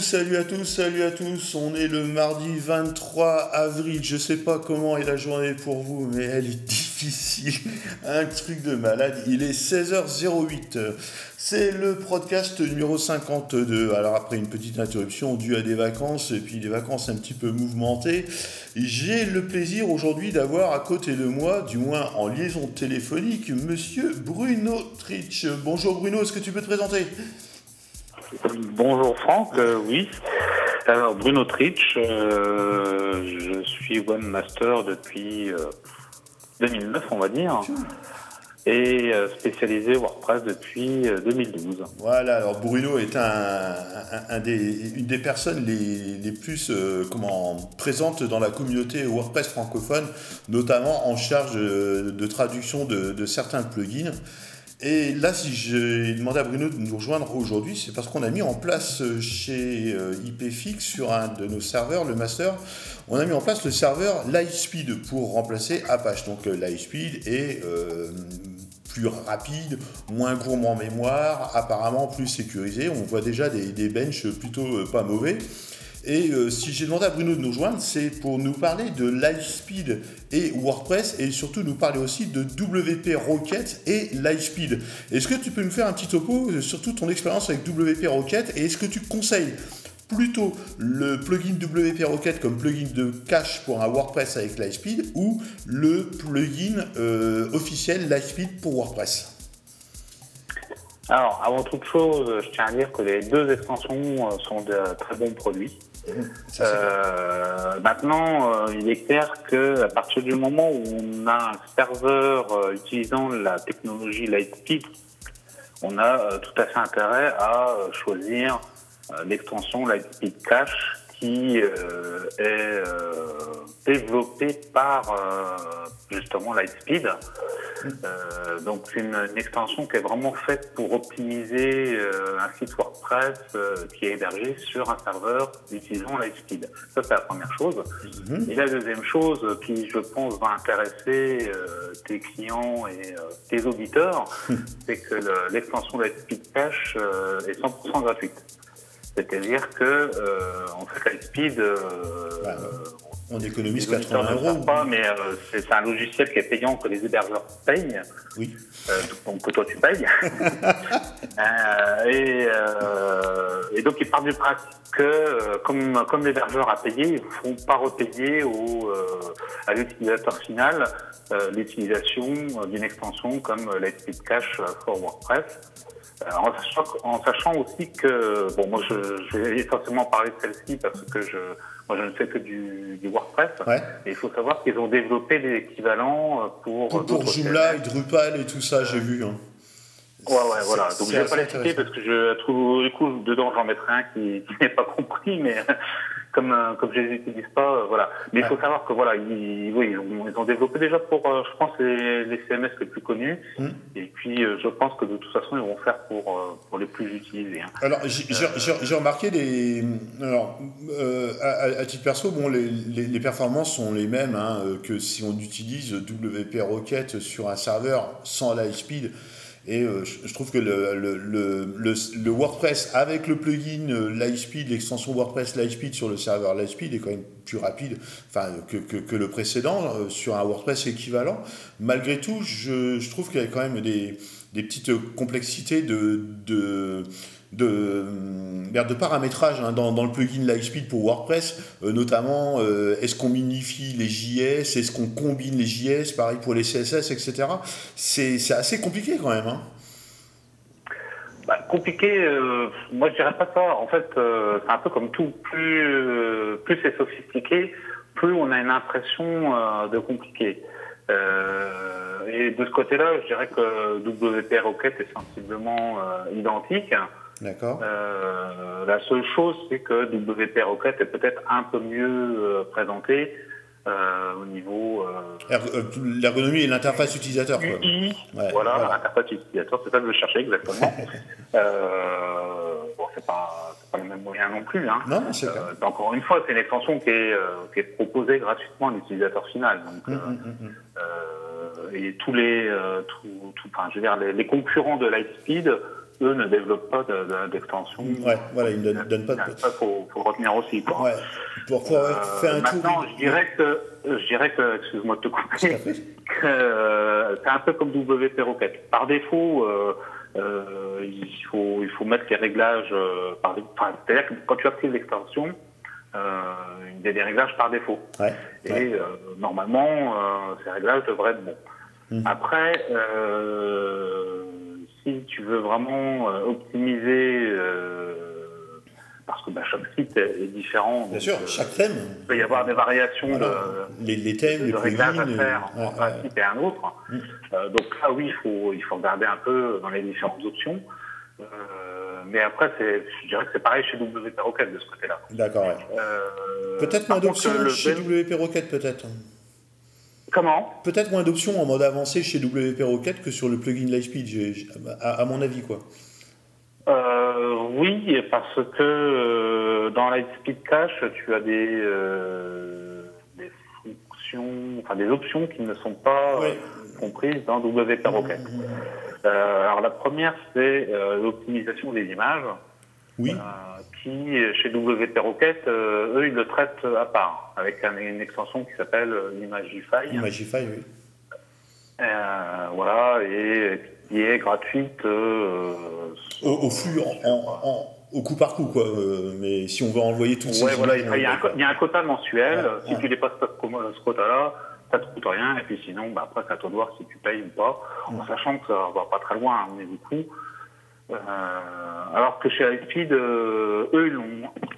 salut à tous, salut à tous. On est le mardi 23 avril. Je sais pas comment est la journée pour vous, mais elle est difficile. Un truc de malade. Il est 16h08. C'est le podcast numéro 52. Alors après une petite interruption due à des vacances et puis des vacances un petit peu mouvementées, j'ai le plaisir aujourd'hui d'avoir à côté de moi, du moins en liaison téléphonique, monsieur Bruno Tritch. Bonjour Bruno, est-ce que tu peux te présenter? Bonjour Franck, euh, oui. Alors Bruno Tritch, euh, je suis webmaster depuis 2009 euh, on va dire et spécialisé WordPress depuis 2012. Voilà, alors Bruno est une des personnes les, plus comment, présentes dans la communauté WordPress francophone, notamment en charge de, traduction de certains plugins. Et là, si j'ai demandé à Bruno de nous rejoindre aujourd'hui, c'est parce qu'on a mis en place euh, chez euh, IPFix, sur un de nos serveurs, le master, on a mis en place le serveur Lightspeed pour remplacer Apache. Donc euh, Lightspeed est plus rapide, moins gourmand en mémoire, apparemment plus sécurisé. On voit déjà des, des benches plutôt pas mauvais. Et euh, si j'ai demandé à Bruno de nous joindre, c'est pour nous parler de Lightspeed et WordPress et surtout nous parler aussi de WP Rocket et Lightspeed. Est-ce que tu peux nous faire un petit topo sur toute ton expérience avec WP Rocket et est-ce que tu conseilles plutôt le plugin WP Rocket comme plugin de cache pour un WordPress avec Lightspeed ou le plugin euh, officiel Lightspeed pour WordPress? Alors, avant toute chose, je tiens à dire que les deux extensions sont de très bons produits. Euh, maintenant, euh, il est clair que à partir du moment où on a un serveur euh, utilisant la technologie Lightspeed, on a tout à fait intérêt à choisir l'extension Lightspeed Cache qui euh, est euh, développé par euh, justement Lightspeed. donc c'est une, extension qui est vraiment faite pour optimiser un site WordPress qui est hébergé sur un serveur utilisant Lightspeed. Ça c'est la première chose. Mhm. Et la deuxième chose qui je pense va intéresser tes clients et tes auditeurs, c'est que l'extension Lightspeed Cache est 100% gratuite. C'est-à-dire que euh, en fait Lightspeed, euh, on économise 80 euros. Pas, mais euh, c'est un logiciel qui est payant que les hébergeurs payent. Oui. donc que toi tu payes. et, et, donc il part du principe que comme, comme l'hébergeur a payé, ils ne font pas repayer au, à l'utilisateur final l'utilisation d'une extension comme Lightspeed Cache for WordPress. Euh, en sachant, aussi que, bon, moi je, vais essentiellement parler de celle-ci parce que je, moi je ne fais que du, WordPress. Et il faut savoir qu'ils ont développé des équivalents euh, pour. Pour, pour Joomla et Drupal et tout ça, j'ai vu. Hein. Ouais, ouais, voilà. Donc je vais pas les citer parce que je trouve, du coup, dedans j'en mettrai un qui, qui n'est pas compris, mais comme euh, comme je les utilise pas, euh, voilà. Mais il faut savoir que voilà, ils, oui, ils, ont, développé déjà pour, euh, je pense, les, les, CMS les plus connus. Hmm. Et puis, je pense que de toute façon, ils vont faire pour pour les plus utilisés. Hein. Alors, j'ai remarqué des, alors, à, titre perso, bon, les, les, performances sont les mêmes hein, que si on utilise WP Rocket sur un serveur sans la speed. Et euh, je trouve que le, WordPress avec le plugin euh, Lightspeed, l'extension WordPress Lightspeed sur le serveur Lightspeed est quand même plus rapide que, que, le précédent euh, sur un WordPress équivalent. Malgré tout, je, je trouve qu'il y a quand même des, des petites complexités de, de de, de paramétrage hein, dans, dans, le plugin Lightspeed pour WordPress, euh, notamment euh, est-ce qu'on minifie les JS, est-ce qu'on combine les JS, pareil pour les CSS, etc. C'est assez compliqué quand même. Hein. Bah, compliqué, euh, moi je dirais pas ça. En fait, c'est un peu comme tout. Plus, plus c'est sophistiqué, plus on a une impression de compliqué. et de ce côté-là, je dirais que WP Rocket est sensiblement identique. D'accord. Euh, la seule chose, c'est que WP Rocket est peut-être un peu mieux euh, présenté euh, au niveau. Euh, l'ergonomie et l'interface utilisateur. Quoi. Ouais, voilà, l'interface utilisateur, c'est ça que je cherchais exactement. bon, c'est pas, pas le même moyen non plus. Hein. Non, c'est Encore une fois, c'est une extension qui est, qui est proposée gratuitement à l'utilisateur final. Donc, hum, hum, et tous les, tout, tout, enfin, je veux dire, les, les concurrents de Lightspeed eux ne développent pas d'extension. ouais, voilà, ils ne donnent, pas de. Ça, faut, faut retenir aussi. Quoi. Ouais. Pour pouvoir faire un maintenant, je dirais que, je dirais que, excuse-moi de te couper, que c'est un peu comme WP Rocket. Par défaut, il faut, il faut mettre les réglages. par, enfin, c'est-à-dire que quand tu actives l'extension, euh, il y a des réglages par défaut. Et euh, normalement, euh, ces réglages devraient être bons. Mmh. Après, si tu veux vraiment optimiser parce que bah, chaque site est différent. Bien sûr, chaque thème. Il peut y avoir des variations de, les, thèmes, de réglages à faire entre un site et un autre. Mmh. donc là, oui, il faut, il faut regarder un peu dans les différentes options. Euh, mais après, je dirais que c'est pareil chez WP Rocket de ce côté-là. D'accord, ouais. Euh, peut-être moins d'options chez WP Rocket, peut-être. Comment Peut-être moins d'options en mode avancé chez WP Rocket que sur le plugin Lightspeed, à, à mon avis, quoi. Euh, oui, parce que euh, dans Lightspeed Cache, tu as des, des fonctions, enfin des options qui ne sont pas comprises dans WP Rocket. Euh, alors la première, c'est euh, l'optimisation des images. Oui. Euh, qui, chez WP Rocket, eux, ils le traitent à part, avec une extension qui s'appelle Imagify. Imagify, oui. voilà, et qui est gratuite. Au, flux, en, au coup par coup, quoi. mais si on veut envoyer tout ouais, voilà, il, y a un, quota mensuel. si tu dépasses ce quota-là, ça te coûte rien, et puis sinon, bah, après, c'est à toi de voir si tu payes ou pas, en sachant que ça va pas très loin hein, niveau coût. Euh, alors que chez Lightspeed, euh, eux,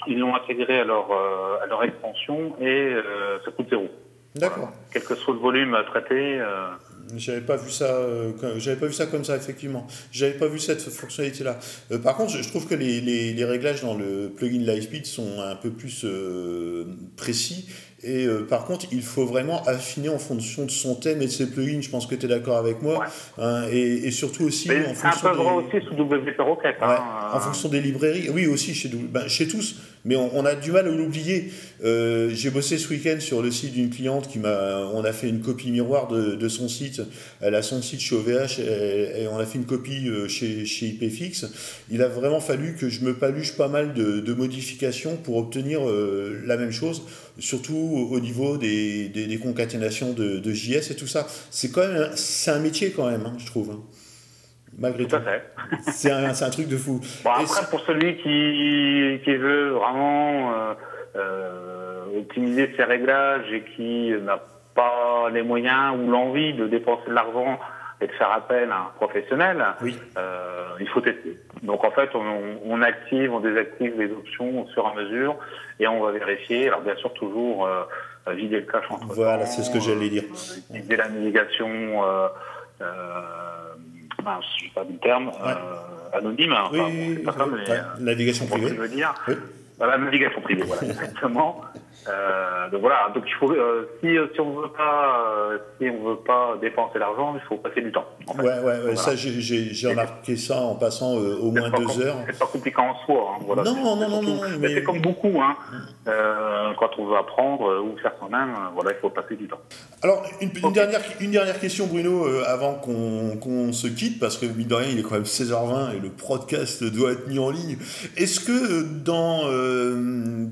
ils l'ont intégré à leur, euh, à leur extension et euh, ça coûte zéro. D'accord. Quel que soit le volume à traiter. J'avais pas vu ça, j'avais pas vu ça comme ça effectivement. J'avais pas vu cette fonctionnalité là. par contre, je, trouve que les, les, les, réglages dans le plugin Lightspeed sont un peu plus précis et euh, par contre, il faut vraiment affiner en fonction de son thème et de ses plugins. Je pense que tu es d'accord avec moi. Hein, et, et, surtout aussi en fonction. Un peu des... aussi sous. Hein, ouais, en fonction des librairies. Oui, aussi chez, ben, chez tous. Mais on, a du mal à l'oublier. Euh, j'ai bossé ce week-end sur le site d'une cliente qui m'a. On a fait une copie miroir de, de, son site. Elle a son site chez OVH et, et on a fait une copie euh, chez, chez IPFix. Il a vraiment fallu que je me paluche pas mal de, de modifications pour obtenir euh, la même chose, surtout au niveau des, des, des concaténations de, de, JS et tout ça. C'est quand même c'est un métier quand même, hein, je trouve. Hein malgré tout. C'est un, un, truc de fou. Bon, après, pour celui qui, qui veut vraiment euh, euh, optimiser ses réglages et qui n'a pas les moyens ou l'envie de dépenser de l'argent et de faire appel à un professionnel, oui. euh, il faut tester. Donc en fait, on, on, active, on désactive les options au fur et à mesure et on va vérifier. Alors bien sûr, toujours euh, vider le cache entre Voilà, c'est ce que j'allais dire. Vider la navigation. Euh, enfin, je sais pas du terme, ouais. euh, anonyme. Enfin, oui, bon, pas ça, mais, euh, navigation privée. Je veux dire. Oui. Voilà, navigation privée, voilà, exactement. Euh, donc voilà, donc il faut, euh, si, si on veut pas, euh, si on veut pas dépenser l'argent, il faut passer du temps. En fait. Ouais, ouais, ouais voilà. ça j'ai remarqué ça en passant euh, au moins deux heures. C'est pas compliqué en soi, hein, voilà. Non, non, non, non, non, mais, c'est comme beaucoup, hein. Euh, quand on veut apprendre ou faire soi-même, voilà, il faut passer du temps. Alors une, une okay. dernière, une dernière question, Bruno, avant qu'on qu se quitte, parce que mine de rien, il est quand même 16h20 et le podcast doit être mis en ligne. Est-ce que dans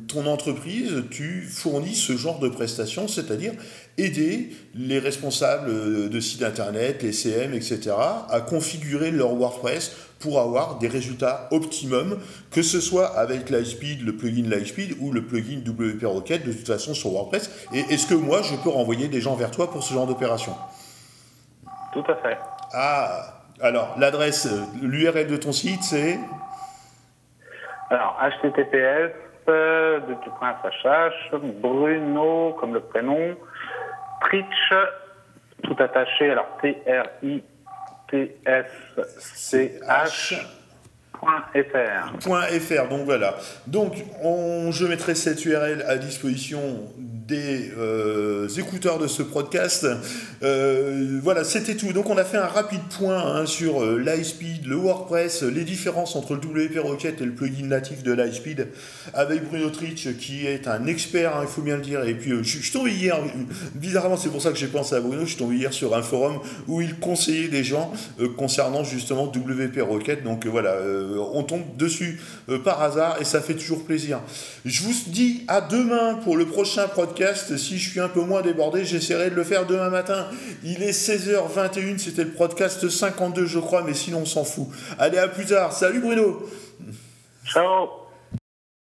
ton entreprise, tu fournit ce genre de prestations, c'est-à-dire aider les responsables de sites internet, les CM, etc., à configurer leur WordPress pour avoir des résultats optimum, que ce soit avec Lightspeed, le plugin Lightspeed ou le plugin WP Rocket, de toute façon sur WordPress. Et est-ce que moi, je peux renvoyer des gens vers toi pour ce genre d'opération? Tout à fait. Ah, alors l'adresse, l'URL de ton site, c'est? Alors, https de tout point SHH, Bruno comme le prénom, Tritch, tout attaché, alors T-R-I-T-S-C-H. .fr. .fr, donc voilà. Donc, on, je mettrai cette URL à disposition des euh, écouteurs de ce podcast. Euh, voilà, c'était tout. Donc on a fait un rapide point hein, sur euh, l'iSpeed, le WordPress, les différences entre le WP Rocket et le plugin natif de l'iSpeed, avec Bruno Trich qui est un expert, hein, il faut bien le dire. Et puis je, suis tombé hier, bizarrement c'est pour ça que j'ai pensé à Bruno, je suis tombé hier sur un forum où il conseillait des gens concernant justement WP Rocket. Donc voilà, on tombe dessus par hasard et ça fait toujours plaisir. Je vous dis à demain pour le prochain Si je suis un peu moins débordé, j'essaierai de le faire demain matin. Il est 16h21, c'était le podcast 52 je crois, mais sinon on s'en fout. Allez, à plus tard. Salut Bruno. Ciao.